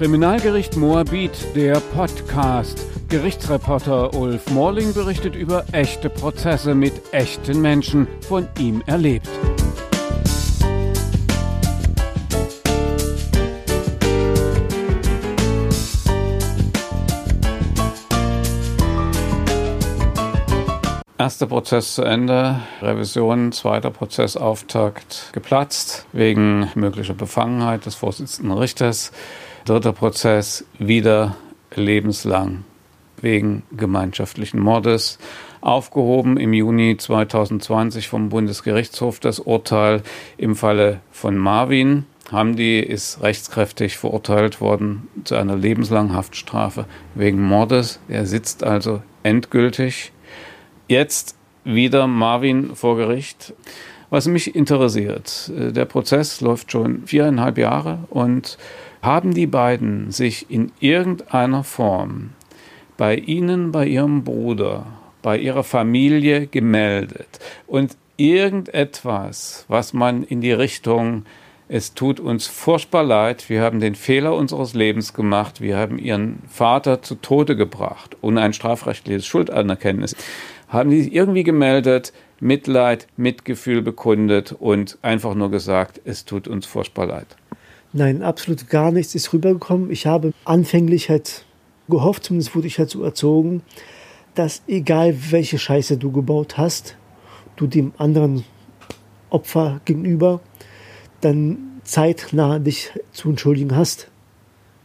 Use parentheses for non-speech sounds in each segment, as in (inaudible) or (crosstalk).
Kriminalgericht Moabit, der Podcast. Gerichtsreporter Ulf Morling berichtet über echte Prozesse mit echten Menschen, von ihm erlebt. Erster Prozess zu Ende, Revision, zweiter Prozessauftakt geplatzt wegen möglicher Befangenheit des Vorsitzenden Richters. Dritter Prozess wieder lebenslang wegen gemeinschaftlichen Mordes. Aufgehoben im Juni 2020 vom Bundesgerichtshof das Urteil im Falle von Marvin. Hamdi ist rechtskräftig verurteilt worden zu einer lebenslangen Haftstrafe wegen Mordes. Er sitzt also endgültig. Jetzt wieder Marvin vor Gericht. Was mich interessiert, äh, der Prozess läuft schon viereinhalb Jahre und haben die beiden sich in irgendeiner Form bei Ihnen, bei Ihrem Bruder, bei Ihrer Familie gemeldet und irgendetwas, was man in die Richtung es tut uns furchtbar leid, wir haben den Fehler unseres Lebens gemacht, wir haben Ihren Vater zu Tode gebracht, ohne ein strafrechtliches Schuldanerkenntnis. Haben Sie irgendwie gemeldet, Mitleid, Mitgefühl bekundet und einfach nur gesagt, es tut uns furchtbar leid? Nein, absolut gar nichts ist rübergekommen. Ich habe anfänglich halt gehofft, zumindest wurde ich halt so erzogen, dass egal welche Scheiße du gebaut hast, du dem anderen Opfer gegenüber dann zeitnah dich zu entschuldigen hast.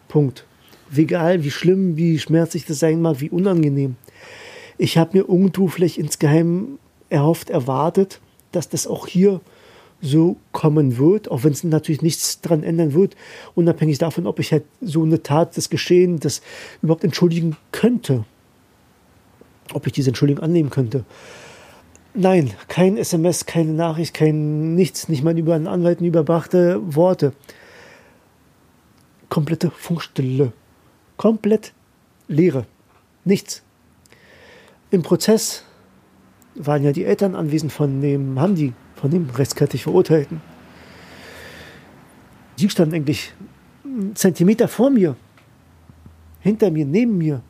Punkt. Egal, wie schlimm, wie schmerzlich das sein mag, wie unangenehm. Ich habe mir irgendwo vielleicht insgeheim erhofft, erwartet, dass das auch hier so kommen wird, auch wenn es natürlich nichts daran ändern wird, unabhängig davon, ob ich halt so eine Tat, das Geschehen, das überhaupt entschuldigen könnte. Ob ich diese Entschuldigung annehmen könnte. Nein, kein SMS, keine Nachricht, kein nichts, nicht mal über einen Anwalt überbrachte Worte. Komplette Funkstille. Komplett Leere. Nichts. Im Prozess waren ja die Eltern anwesend von dem Hamdi, von dem rechtskräftig Verurteilten. Die standen eigentlich einen Zentimeter vor mir, hinter mir, neben mir.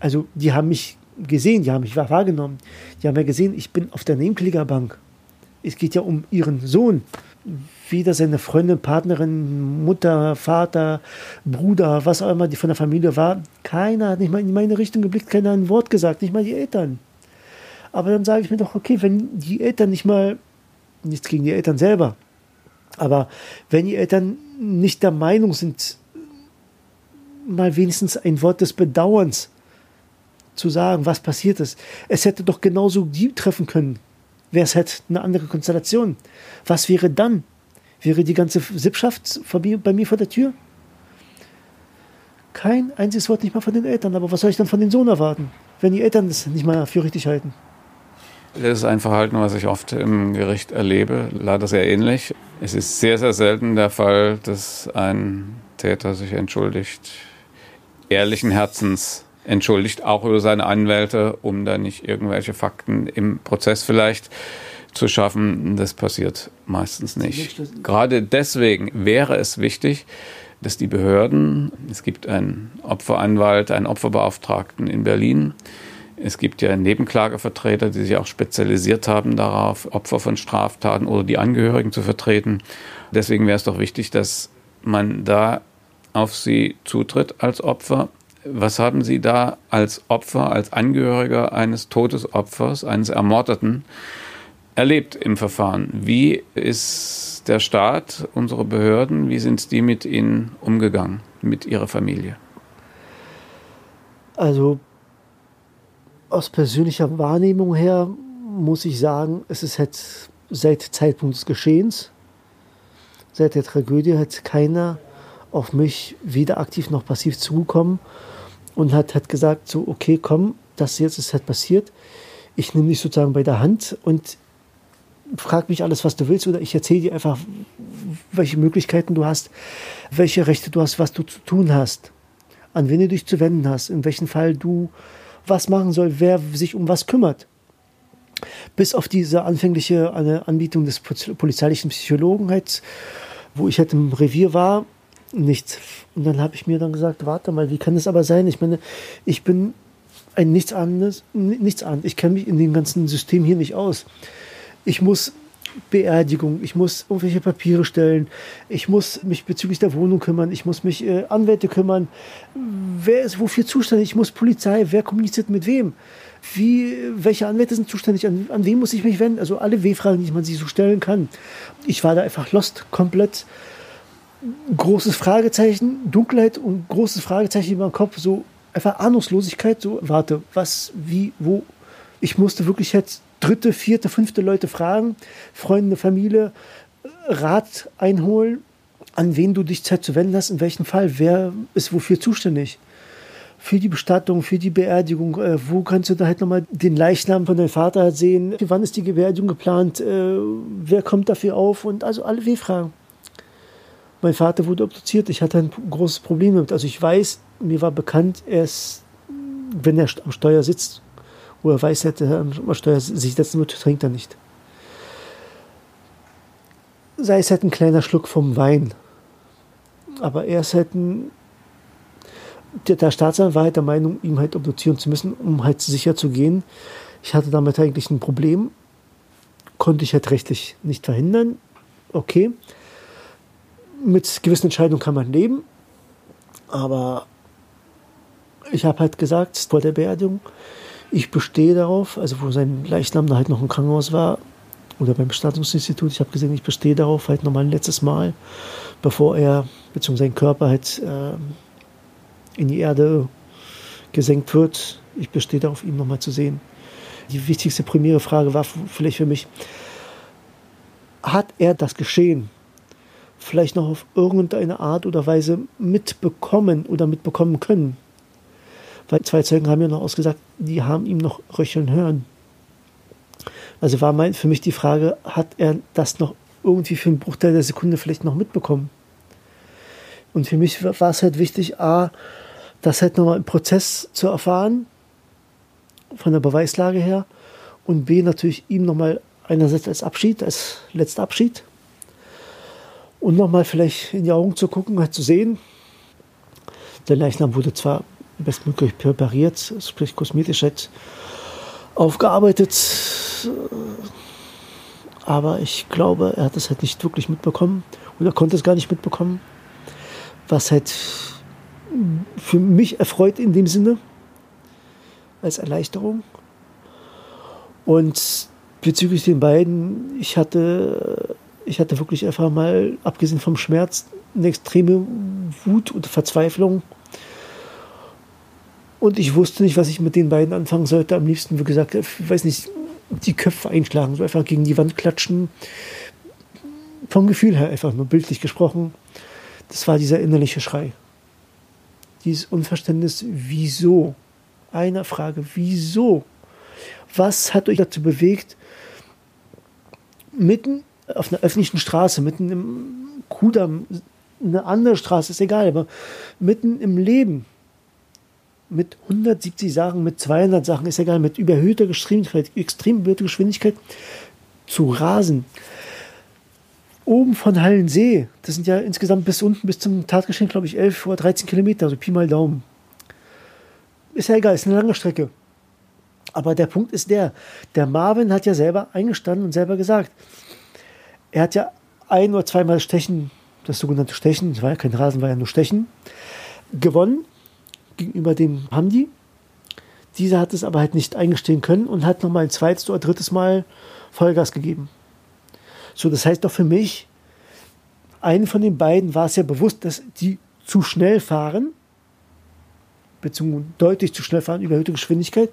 Also die haben mich gesehen, die haben mich wahrgenommen. Die haben ja gesehen, ich bin auf der Nebenklägerbank. Es geht ja um ihren Sohn. Weder seine Freundin, Partnerin, Mutter, Vater, Bruder, was auch immer die von der Familie war. Keiner hat nicht mal in meine Richtung geblickt, keiner hat ein Wort gesagt, nicht mal die Eltern. Aber dann sage ich mir doch, okay, wenn die Eltern nicht mal nichts gegen die Eltern selber. Aber wenn die Eltern nicht der Meinung sind, mal wenigstens ein Wort des Bedauerns zu sagen, was passiert ist. Es hätte doch genauso die treffen können. Wäre es halt eine andere Konstellation. Was wäre dann? Wäre die ganze Sippschaft bei mir vor der Tür? Kein einziges Wort nicht mal von den Eltern. Aber was soll ich dann von den Sohn erwarten, wenn die Eltern das nicht mal für richtig halten? Das ist ein Verhalten, was ich oft im Gericht erlebe, leider sehr ähnlich. Es ist sehr, sehr selten der Fall, dass ein Täter sich entschuldigt, ehrlichen Herzens entschuldigt, auch über seine Anwälte, um da nicht irgendwelche Fakten im Prozess vielleicht zu schaffen. Das passiert meistens nicht. Gerade deswegen wäre es wichtig, dass die Behörden, es gibt einen Opferanwalt, einen Opferbeauftragten in Berlin, es gibt ja Nebenklagevertreter, die sich auch spezialisiert haben darauf, Opfer von Straftaten oder die Angehörigen zu vertreten. Deswegen wäre es doch wichtig, dass man da auf sie zutritt als Opfer. Was haben Sie da als Opfer, als Angehöriger eines Todesopfers, eines Ermordeten erlebt im Verfahren? Wie ist der Staat, unsere Behörden, wie sind die mit Ihnen umgegangen, mit Ihrer Familie? Also aus persönlicher Wahrnehmung her muss ich sagen, es ist jetzt seit Zeitpunkt des Geschehens, seit der Tragödie hat keiner auf mich weder aktiv noch passiv zugekommen und hat, hat gesagt, so, okay, komm, das jetzt ist halt passiert. Ich nehme dich sozusagen bei der Hand und frag mich alles, was du willst, oder ich erzähle dir einfach, welche Möglichkeiten du hast, welche Rechte du hast, was du zu tun hast, an wen du dich zu wenden hast, in welchem Fall du was machen soll, wer sich um was kümmert. Bis auf diese anfängliche Anbietung des polizeilichen Psychologen, wo ich halt im Revier war, nichts. Und dann habe ich mir dann gesagt, warte mal, wie kann das aber sein? Ich meine, ich bin ein nichts anderes, nichts anderes. Ich kenne mich in dem ganzen System hier nicht aus. Ich muss Beerdigung, ich muss irgendwelche Papiere stellen, ich muss mich bezüglich der Wohnung kümmern, ich muss mich äh, Anwälte kümmern. Wer ist wofür zuständig? Ich muss Polizei, wer kommuniziert mit wem? Wie, welche Anwälte sind zuständig? An, an wen muss ich mich wenden? Also alle W-Fragen, die man sich so stellen kann. Ich war da einfach lost, komplett. Großes Fragezeichen, Dunkelheit und großes Fragezeichen über den Kopf, so einfach Ahnungslosigkeit, so, warte, was, wie, wo. Ich musste wirklich jetzt dritte, vierte, fünfte Leute fragen, Freunde, Familie, Rat einholen, an wen du dich Zeit zu wenden hast, in welchem Fall, wer ist wofür zuständig. Für die Bestattung, für die Beerdigung, äh, wo kannst du da halt nochmal den Leichnam von deinem Vater sehen? Wann ist die Beerdigung geplant? Äh, wer kommt dafür auf? Und also alle W-Fragen. Mein Vater wurde obduziert, ich hatte ein großes Problem damit. Also ich weiß, mir war bekannt, er ist, wenn er am Steuer sitzt, wo er weiß, er am Steuer sich setzen wird, trinkt er nicht. Sei es halt ein kleiner Schluck vom Wein. Aber er ist halt ein. Der, der Staatsanwalt war halt der Meinung, ihm halt obduzieren zu müssen, um halt sicher zu gehen. Ich hatte damit eigentlich ein Problem. Konnte ich halt rechtlich nicht verhindern. Okay. Mit gewissen Entscheidungen kann man leben. Aber ich habe halt gesagt, vor der Beerdigung, ich bestehe darauf, also wo sein Leichnam da halt noch im Krankenhaus war oder beim Bestattungsinstitut, ich habe gesehen, ich bestehe darauf halt nochmal ein letztes Mal, bevor er, beziehungsweise sein Körper halt äh, in die Erde gesenkt wird, ich bestehe darauf, ihn nochmal zu sehen. Die wichtigste primäre Frage war vielleicht für mich, hat er das Geschehen vielleicht noch auf irgendeine Art oder Weise mitbekommen oder mitbekommen können? Weil zwei Zeugen haben ja noch ausgesagt, die haben ihm noch röcheln hören. Also war mein, für mich die Frage, hat er das noch irgendwie für einen Bruchteil der Sekunde vielleicht noch mitbekommen? Und für mich war es halt wichtig, A, das halt nochmal im Prozess zu erfahren, von der Beweislage her, und B, natürlich ihm nochmal einerseits als Abschied, als letzter Abschied, und nochmal vielleicht in die Augen zu gucken, halt zu sehen. Der Leichnam wurde zwar bestmöglich präpariert, sprich kosmetisch halt aufgearbeitet. Aber ich glaube, er hat es halt nicht wirklich mitbekommen oder konnte es gar nicht mitbekommen. Was halt für mich erfreut in dem Sinne, als Erleichterung. Und bezüglich den beiden, ich hatte, ich hatte wirklich einfach mal, abgesehen vom Schmerz, eine extreme Wut und Verzweiflung und ich wusste nicht, was ich mit den beiden anfangen sollte. Am liebsten, wie gesagt, ich weiß nicht, die Köpfe einschlagen, so einfach gegen die Wand klatschen. Vom Gefühl her einfach nur bildlich gesprochen. Das war dieser innerliche Schrei. Dieses Unverständnis, wieso? Eine Frage, wieso? Was hat euch dazu bewegt, mitten auf einer öffentlichen Straße, mitten im Kudamm, eine andere Straße, ist egal, aber mitten im Leben, mit 170 Sachen, mit 200 Sachen, ist egal, mit überhöhter Geschwindigkeit, extrem überhöhter Geschwindigkeit zu rasen. Oben von Hallensee, das sind ja insgesamt bis unten, bis zum Tatgeschehen, glaube ich, 11 oder 13 Kilometer, also Pi mal Daumen. Ist ja egal, ist eine lange Strecke. Aber der Punkt ist der, der Marvin hat ja selber eingestanden und selber gesagt, er hat ja ein oder zweimal Stechen, das sogenannte Stechen, das war ja kein Rasen, war ja nur Stechen, gewonnen gegenüber dem Hamdi. Dieser hat es aber halt nicht eingestehen können und hat nochmal ein zweites oder drittes Mal Vollgas gegeben. So, das heißt doch für mich, einen von den beiden war es ja bewusst, dass die zu schnell fahren, beziehungsweise deutlich zu schnell fahren, überhöhte Geschwindigkeit.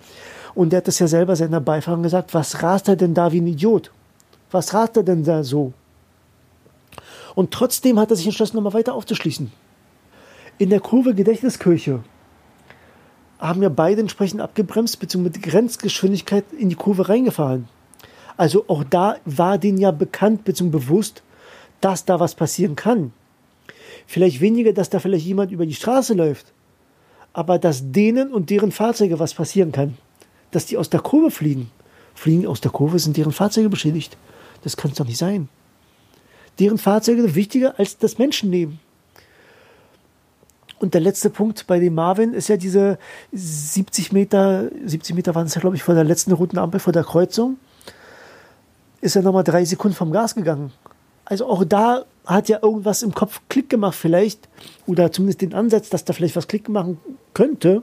Und der hat das ja selber seiner Beifahrerin gesagt, was rast er denn da wie ein Idiot? Was rast er denn da so? Und trotzdem hat er sich entschlossen, nochmal weiter aufzuschließen. In der Kurve Gedächtniskirche haben ja beide entsprechend abgebremst, beziehungsweise mit Grenzgeschwindigkeit in die Kurve reingefahren. Also auch da war denen ja bekannt, beziehungsweise bewusst, dass da was passieren kann. Vielleicht weniger, dass da vielleicht jemand über die Straße läuft, aber dass denen und deren Fahrzeuge was passieren kann. Dass die aus der Kurve fliegen. Fliegen aus der Kurve, sind deren Fahrzeuge beschädigt. Das kann es doch nicht sein. Deren Fahrzeuge sind wichtiger als das Menschenleben. Und der letzte Punkt bei dem Marvin ist ja diese 70 Meter, 70 Meter waren es ja, glaube ich, vor der letzten roten Ampel, vor der Kreuzung, ist er nochmal drei Sekunden vom Gas gegangen. Also auch da hat ja irgendwas im Kopf Klick gemacht vielleicht, oder zumindest den Ansatz, dass da vielleicht was Klick machen könnte.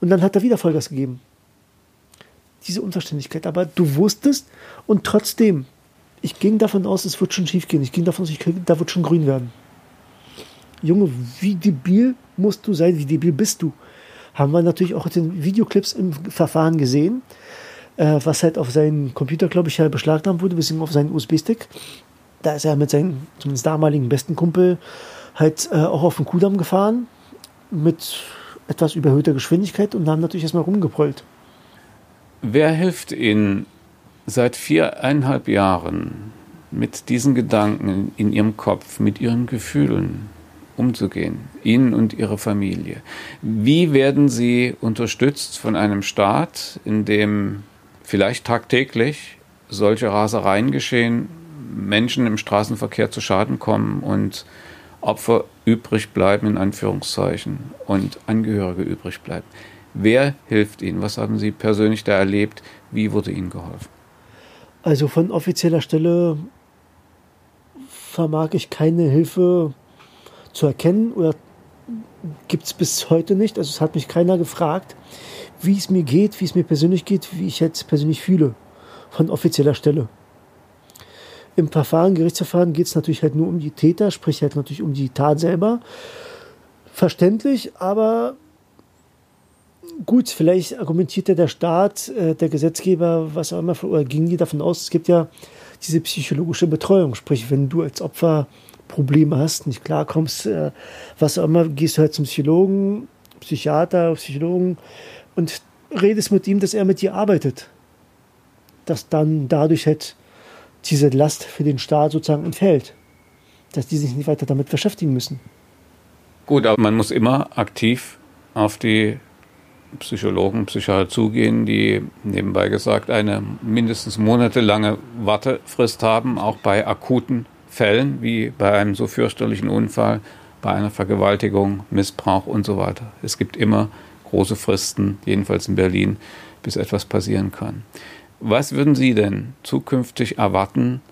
Und dann hat er wieder Vollgas gegeben. Diese Unverständlichkeit. Aber du wusstest und trotzdem, ich ging davon aus, es wird schon schief gehen. Ich ging davon aus, ich da wird schon grün werden. Junge, wie debil musst du sein, wie debil bist du? Haben wir natürlich auch in den Videoclips im Verfahren gesehen, äh, was halt auf seinen Computer, glaube ich, ja beschlagnahmt wurde, beziehungsweise auf seinen USB-Stick. Da ist er mit seinem zumindest damaligen besten Kumpel halt äh, auch auf den Kudamm gefahren mit etwas überhöhter Geschwindigkeit und haben natürlich erstmal rumgeprollt. Wer hilft Ihnen seit viereinhalb Jahren mit diesen Gedanken in Ihrem Kopf, mit Ihren Gefühlen umzugehen, Ihnen und Ihrer Familie? Wie werden Sie unterstützt von einem Staat, in dem vielleicht tagtäglich solche Rasereien geschehen, Menschen im Straßenverkehr zu Schaden kommen und Opfer übrig bleiben, in Anführungszeichen, und Angehörige übrig bleiben. Wer hilft Ihnen? Was haben Sie persönlich da erlebt? Wie wurde Ihnen geholfen? Also von offizieller Stelle vermag ich keine Hilfe zu erkennen oder gibt es bis heute nicht. Also es hat mich keiner gefragt, wie es mir geht, wie es mir persönlich geht, wie ich jetzt persönlich fühle von offizieller Stelle. Im Verfahren, Gerichtsverfahren geht es natürlich halt nur um die Täter, sprich halt natürlich um die Tat selber. Verständlich, aber gut, vielleicht argumentierte der Staat, äh, der Gesetzgeber, was auch immer, oder ging die davon aus, es gibt ja diese psychologische Betreuung. Sprich, wenn du als Opfer Probleme hast, nicht klarkommst, äh, was auch immer, gehst du halt zum Psychologen, Psychiater, Psychologen und redest mit ihm, dass er mit dir arbeitet. Dass dann dadurch halt diese Last für den Staat sozusagen entfällt. Dass die sich nicht weiter damit beschäftigen müssen. Gut, aber man muss immer aktiv auf die Psychologen, Psychiater zugehen, die nebenbei gesagt eine mindestens monatelange Wartefrist haben, auch bei akuten Fällen wie bei einem so fürchterlichen Unfall, bei einer Vergewaltigung, Missbrauch und so weiter. Es gibt immer große Fristen, jedenfalls in Berlin, bis etwas passieren kann. Was würden Sie denn zukünftig erwarten,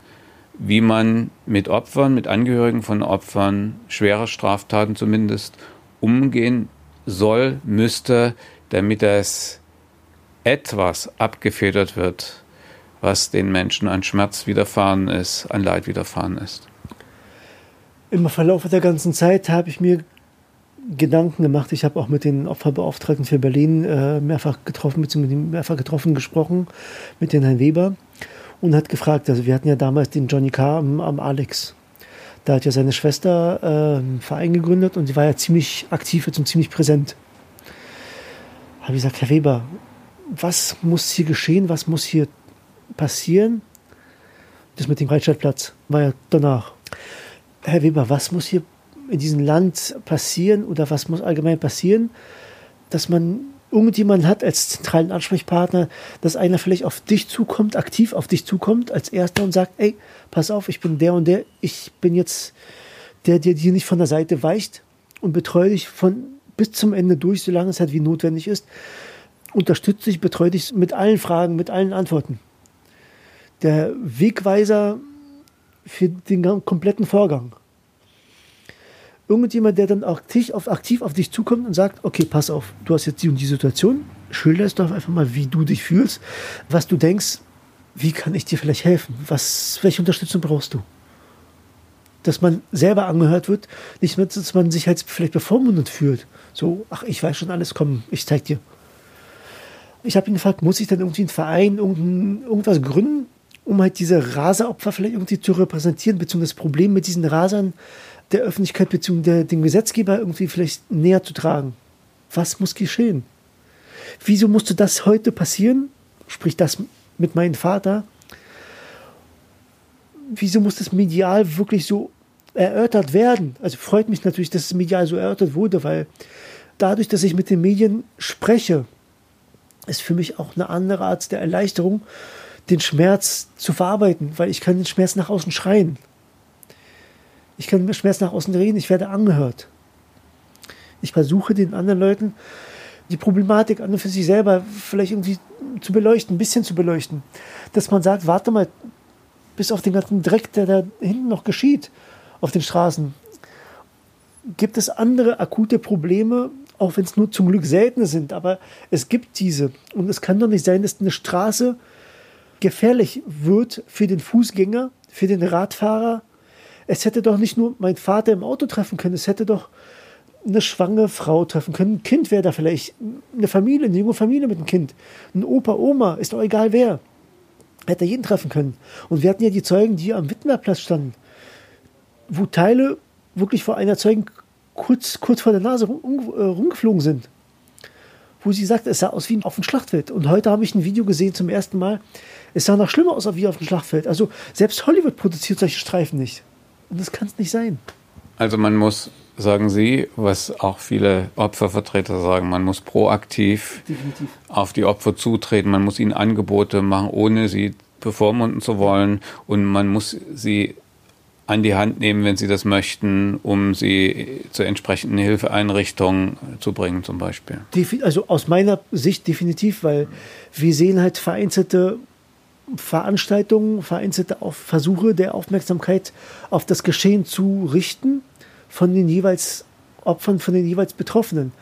wie man mit Opfern, mit Angehörigen von Opfern schwerer Straftaten zumindest umgehen soll, müsste, damit es etwas abgefedert wird, was den Menschen an Schmerz widerfahren ist, an Leid widerfahren ist. Im Verlauf der ganzen Zeit habe ich mir Gedanken gemacht. Ich habe auch mit den Opferbeauftragten für Berlin äh, mehrfach getroffen, beziehungsweise mehrfach getroffen, gesprochen mit den Herrn Weber und hat gefragt, also wir hatten ja damals den Johnny K. am, am Alex. Da hat ja seine Schwester äh, einen Verein gegründet und sie war ja ziemlich aktiv und ziemlich präsent habe ich gesagt, Herr Weber, was muss hier geschehen, was muss hier passieren? Das mit dem Reichstadtplatz war ja danach. Herr Weber, was muss hier in diesem Land passieren oder was muss allgemein passieren, dass man irgendjemanden hat als zentralen Ansprechpartner, dass einer vielleicht auf dich zukommt, aktiv auf dich zukommt als Erster und sagt, ey, pass auf, ich bin der und der, ich bin jetzt der, der dir nicht von der Seite weicht und betreue dich von bis zum Ende durch, solange es halt wie notwendig ist. Unterstütze dich, betreue dich mit allen Fragen, mit allen Antworten. Der Wegweiser für den kompletten Vorgang. Irgendjemand, der dann aktiv auf, aktiv auf dich zukommt und sagt, okay, pass auf, du hast jetzt die und die Situation, schilder es doch einfach mal, wie du dich fühlst, was du denkst, wie kann ich dir vielleicht helfen, was, welche Unterstützung brauchst du? dass man selber angehört wird, nicht mehr, dass man sich halt vielleicht bevormundet fühlt. So, ach, ich weiß schon alles, komm, ich zeig dir. Ich habe ihn gefragt, muss ich dann irgendwie einen Verein, irgendwas gründen, um halt diese Raseropfer vielleicht irgendwie zu repräsentieren, beziehungsweise das Problem mit diesen Rasern der Öffentlichkeit beziehungsweise dem Gesetzgeber irgendwie vielleicht näher zu tragen. Was muss geschehen? Wieso musste das heute passieren? Sprich das mit meinem Vater, wieso muss das medial wirklich so erörtert werden? Also freut mich natürlich, dass es medial so erörtert wurde, weil dadurch, dass ich mit den Medien spreche, ist für mich auch eine andere Art der Erleichterung, den Schmerz zu verarbeiten, weil ich kann den Schmerz nach außen schreien. Ich kann den Schmerz nach außen reden, ich werde angehört. Ich versuche den anderen Leuten die Problematik an und für sich selber vielleicht irgendwie zu beleuchten, ein bisschen zu beleuchten. Dass man sagt, warte mal, bis auf den ganzen Dreck, der da hinten noch geschieht auf den Straßen, gibt es andere akute Probleme, auch wenn es nur zum Glück seltene sind, aber es gibt diese. Und es kann doch nicht sein, dass eine Straße gefährlich wird für den Fußgänger, für den Radfahrer. Es hätte doch nicht nur mein Vater im Auto treffen können, es hätte doch eine schwangere Frau treffen können. Ein Kind wäre da vielleicht, eine Familie, eine junge Familie mit einem Kind. Ein Opa, Oma, ist doch egal wer. Hätte jeden treffen können. Und wir hatten ja die Zeugen, die am Wittenbergplatz standen, wo Teile wirklich vor einer Zeugen kurz, kurz vor der Nase rum, äh, rumgeflogen sind. Wo sie sagt, es sah aus wie auf dem Schlachtfeld. Und heute habe ich ein Video gesehen zum ersten Mal. Es sah noch schlimmer aus wie auf dem Schlachtfeld. Also selbst Hollywood produziert solche Streifen nicht. Und das kann es nicht sein. Also man muss, sagen Sie, was auch viele Opfervertreter sagen, man muss proaktiv Definitiv. auf die Opfer zutreten, man muss ihnen Angebote machen, ohne sie bevormunden zu wollen und man muss sie an die Hand nehmen, wenn sie das möchten, um sie zur entsprechenden Hilfeeinrichtung zu bringen, zum Beispiel. Also aus meiner Sicht definitiv, weil wir sehen halt vereinzelte Veranstaltungen, vereinzelte Versuche der Aufmerksamkeit auf das Geschehen zu richten von den jeweils Opfern, von den jeweils Betroffenen.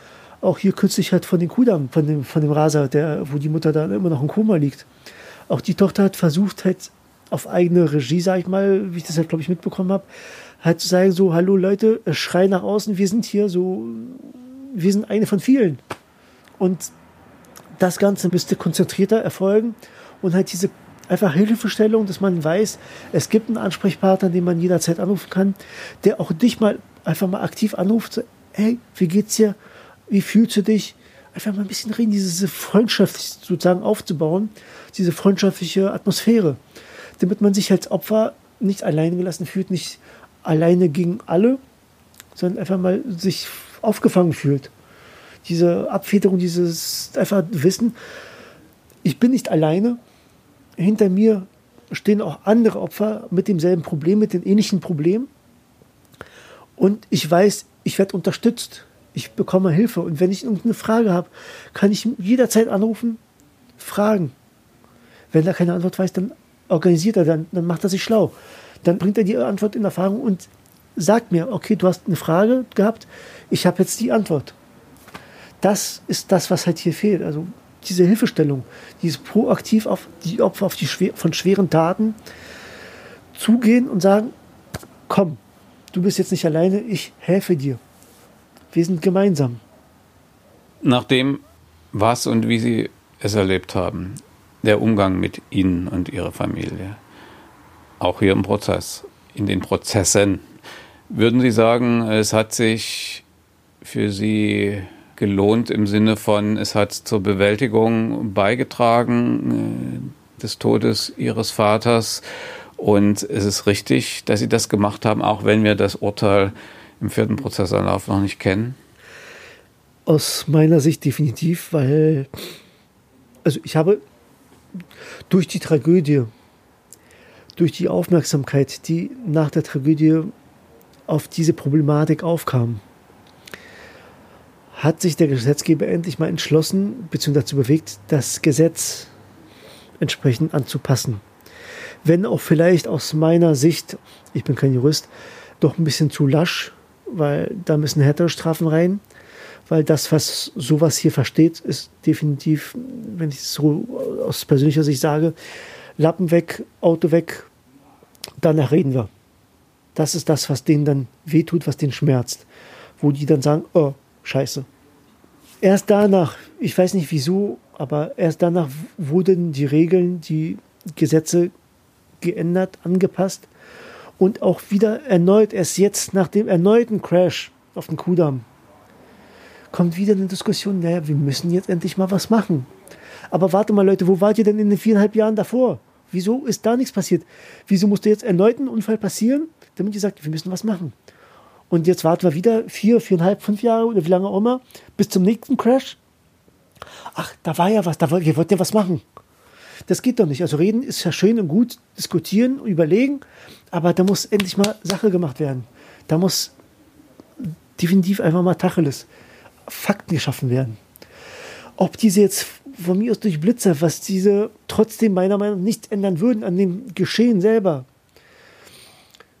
Auch hier kürzlich halt von den Kudam, von dem, von dem Raser, der, wo die Mutter da immer noch im Koma liegt. Auch die Tochter hat versucht, halt auf eigene Regie, sag ich mal, wie ich das halt, glaube ich, mitbekommen habe, halt zu sagen, so, hallo Leute, schrei nach außen, wir sind hier so, wir sind eine von vielen. Und das Ganze müsste konzentrierter erfolgen und halt diese einfach Hilfestellung, dass man weiß, es gibt einen Ansprechpartner, den man jederzeit anrufen kann, der auch dich mal einfach mal aktiv anruft, hey, wie geht's dir? Wie fühlst du dich? Einfach mal ein bisschen reden, diese Freundschaft sozusagen aufzubauen, diese freundschaftliche Atmosphäre damit man sich als Opfer nicht alleine gelassen fühlt, nicht alleine gegen alle, sondern einfach mal sich aufgefangen fühlt. Diese Abfederung, dieses einfach Wissen, ich bin nicht alleine, hinter mir stehen auch andere Opfer mit demselben Problem, mit den ähnlichen Problemen. Und ich weiß, ich werde unterstützt. Ich bekomme Hilfe. Und wenn ich irgendeine Frage habe, kann ich jederzeit anrufen, fragen. Wenn er keine Antwort weiß, dann organisiert er, dann, dann macht er sich schlau. Dann bringt er die Antwort in Erfahrung und sagt mir, okay, du hast eine Frage gehabt, ich habe jetzt die Antwort. Das ist das, was halt hier fehlt. Also diese Hilfestellung, dieses proaktiv auf die Opfer auf die schwer, von schweren Taten zugehen und sagen, komm, du bist jetzt nicht alleine, ich helfe dir. Wir sind gemeinsam. Nachdem was und wie Sie es erlebt haben, der Umgang mit Ihnen und Ihrer Familie. Auch hier im Prozess, in den Prozessen. Würden Sie sagen, es hat sich für Sie gelohnt im Sinne von, es hat zur Bewältigung beigetragen äh, des Todes Ihres Vaters und es ist richtig, dass Sie das gemacht haben, auch wenn wir das Urteil im vierten Prozessanlauf noch nicht kennen? Aus meiner Sicht definitiv, weil also ich habe durch die Tragödie, durch die Aufmerksamkeit, die nach der Tragödie auf diese Problematik aufkam, hat sich der Gesetzgeber endlich mal entschlossen bzw. dazu bewegt, das Gesetz entsprechend anzupassen. Wenn auch vielleicht aus meiner Sicht, ich bin kein Jurist, doch ein bisschen zu lasch, weil da müssen härtere Strafen rein weil das, was sowas hier versteht, ist definitiv, wenn ich es so aus persönlicher Sicht sage, Lappen weg, Auto weg, danach reden wir. Das ist das, was denen dann wehtut, was denen schmerzt. Wo die dann sagen, oh, scheiße. Erst danach, ich weiß nicht wieso, aber erst danach wurden die Regeln, die Gesetze geändert, angepasst und auch wieder erneut, erst jetzt nach dem erneuten Crash auf dem Kudamm, kommt wieder eine Diskussion, naja, wir müssen jetzt endlich mal was machen. Aber warte mal, Leute, wo wart ihr denn in den viereinhalb Jahren davor? Wieso ist da nichts passiert? Wieso musste jetzt erneut ein Unfall passieren, damit ihr sagt, wir müssen was machen? Und jetzt warten wir wieder vier, viereinhalb, fünf Jahre oder wie lange auch immer bis zum nächsten Crash. Ach, da war ja was, da, wir wollten ja was machen. Das geht doch nicht. Also reden ist ja schön und gut, diskutieren, überlegen, aber da muss endlich mal Sache gemacht werden. Da muss definitiv einfach mal Tacheles Fakten geschaffen werden. Ob diese jetzt von mir aus durch Blitzer, was diese trotzdem meiner Meinung nach nicht ändern würden an dem Geschehen selber.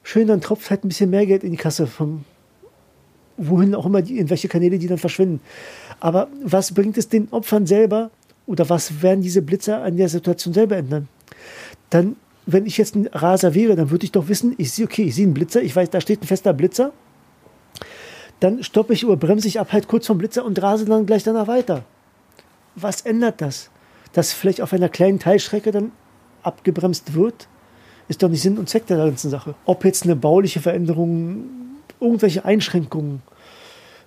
Schön, dann tropft halt ein bisschen mehr Geld in die Kasse, vom, wohin auch immer, die, in welche Kanäle die dann verschwinden. Aber was bringt es den Opfern selber oder was werden diese Blitzer an der Situation selber ändern? Dann, wenn ich jetzt ein Raser wäre, dann würde ich doch wissen, ich sehe, okay, ich sehe einen Blitzer, ich weiß, da steht ein fester Blitzer. Dann stoppe ich oder bremse ich ab halt kurz vom Blitzer und rase dann gleich danach weiter was ändert das? Dass vielleicht auf einer kleinen Teilstrecke dann abgebremst wird, ist doch nicht Sinn und Zweck der ganzen Sache. Ob jetzt eine bauliche Veränderung, irgendwelche Einschränkungen,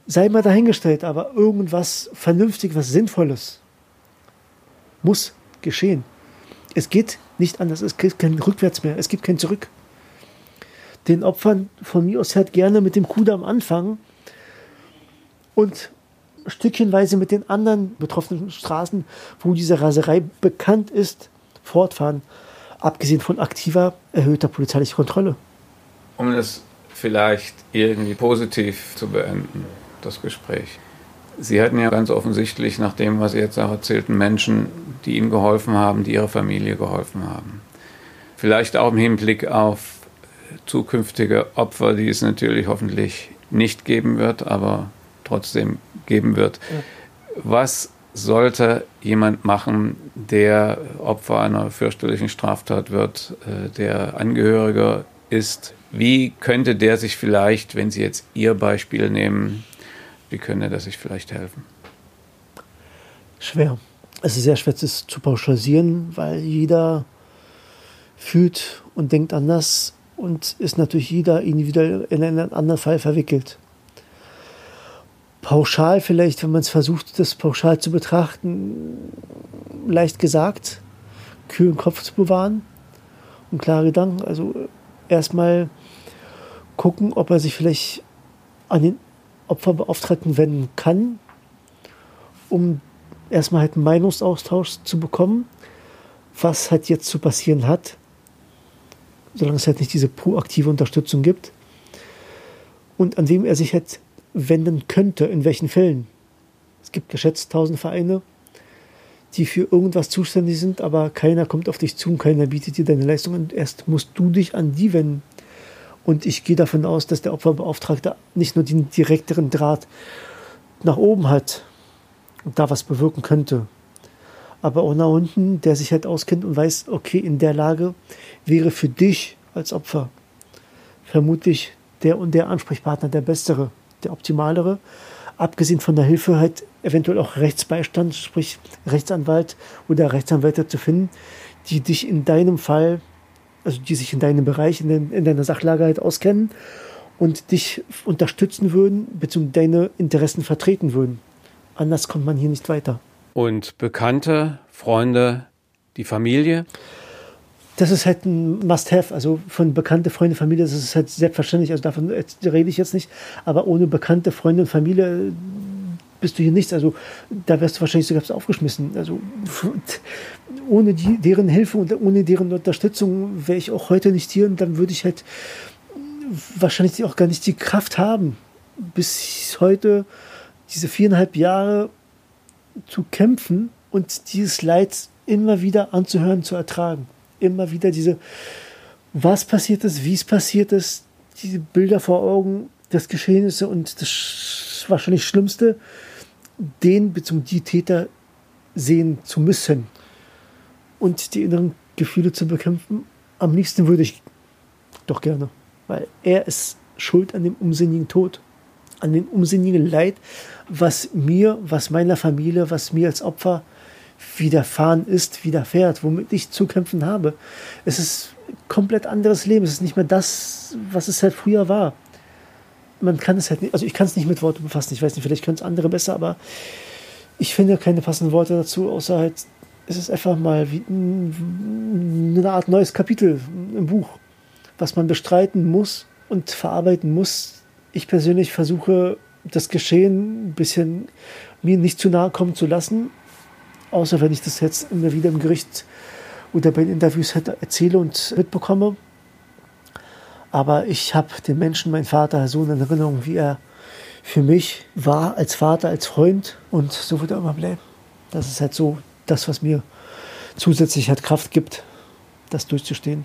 sei mal dahingestellt, aber irgendwas vernünftig, was Sinnvolles muss geschehen. Es geht nicht anders, es gibt kein Rückwärts mehr, es gibt kein Zurück. Den Opfern von mir aus halt gerne mit dem Kudamm anfangen und stückchenweise mit den anderen betroffenen Straßen, wo diese Raserei bekannt ist, fortfahren. Abgesehen von aktiver, erhöhter polizeilicher Kontrolle. Um das vielleicht irgendwie positiv zu beenden, das Gespräch. Sie hatten ja ganz offensichtlich, nach dem, was Sie jetzt auch erzählten, Menschen, die Ihnen geholfen haben, die Ihrer Familie geholfen haben. Vielleicht auch im Hinblick auf zukünftige Opfer, die es natürlich hoffentlich nicht geben wird, aber trotzdem geben wird. Was sollte jemand machen, der Opfer einer fürchterlichen Straftat wird, äh, der Angehöriger ist? Wie könnte der sich vielleicht, wenn Sie jetzt Ihr Beispiel nehmen, wie könnte der sich vielleicht helfen? Schwer. Es ist sehr schwer, das zu pauschalisieren, weil jeder fühlt und denkt anders und ist natürlich jeder individuell in einen anderen Fall verwickelt pauschal vielleicht, wenn man es versucht, das pauschal zu betrachten, leicht gesagt, kühlen Kopf zu bewahren und klare Gedanken. Also erstmal gucken, ob er sich vielleicht an den Opferbeauftragten wenden kann, um erstmal halt einen Meinungsaustausch zu bekommen, was halt jetzt zu passieren hat, solange es halt nicht diese proaktive Unterstützung gibt und an wem er sich halt wenden könnte, in welchen Fällen. Es gibt geschätzt tausend Vereine, die für irgendwas zuständig sind, aber keiner kommt auf dich zu und keiner bietet dir deine Leistung und erst musst du dich an die wenden. Und ich gehe davon aus, dass der Opferbeauftragte nicht nur den direkteren Draht nach oben hat und da was bewirken könnte, aber auch nach unten, der sich halt auskennt und weiß, okay, in der Lage wäre für dich als Opfer vermutlich der und der Ansprechpartner der bessere der optimalere. Abgesehen von der Hilfe halt eventuell auch Rechtsbeistand, sprich Rechtsanwalt oder Rechtsanwälte zu finden, die dich in deinem Fall, also die sich in deinem Bereich, in, den, in deiner Sachlage halt auskennen und dich unterstützen würden, beziehungsweise deine Interessen vertreten würden. Anders kommt man hier nicht weiter. Und Bekannte, Freunde, die Familie? Das ist halt ein Must-Have. Also von bekannte Freunde, Familie, das ist halt selbstverständlich. Also davon rede ich jetzt nicht. Aber ohne bekannte Freunde und Familie bist du hier nichts. Also da wärst du wahrscheinlich sogar aufgeschmissen. Also (laughs) ohne die, deren Hilfe und ohne deren Unterstützung wäre ich auch heute nicht hier und dann würde ich halt wahrscheinlich auch gar nicht die Kraft haben, bis heute diese viereinhalb Jahre zu kämpfen und dieses Leid immer wieder anzuhören, zu ertragen immer wieder diese, was passiert ist, wie es passiert ist, diese Bilder vor Augen, das Geschehnisse und das wahrscheinlich Schlimmste, den bzw. die Täter sehen zu müssen und die inneren Gefühle zu bekämpfen. Am liebsten würde ich doch gerne, weil er ist schuld an dem unsinnigen Tod, an dem unsinnigen Leid, was mir, was meiner Familie, was mir als Opfer widerfahren ist, widerfährt, womit ich zu kämpfen habe. Es ist ein komplett anderes Leben. Es ist nicht mehr das, was es halt früher war. Man kann es halt nicht, also ich kann es nicht mit Worten befassen. Ich weiß nicht, vielleicht können es andere besser, aber ich finde keine passenden Worte dazu, außer halt, es ist einfach mal wie eine Art neues Kapitel im Buch, was man bestreiten muss und verarbeiten muss. Ich persönlich versuche, das Geschehen ein bisschen mir nicht zu nahe kommen zu lassen, außer wenn ich das jetzt immer wieder im Gericht oder bei Interviews erzähle und mitbekomme. Aber ich habe den Menschen, meinen Vater, so in Erinnerung, wie er für mich war als Vater, als Freund und so wird er immer bleiben. Das ist halt so das, was mir zusätzlich halt Kraft gibt, das durchzustehen.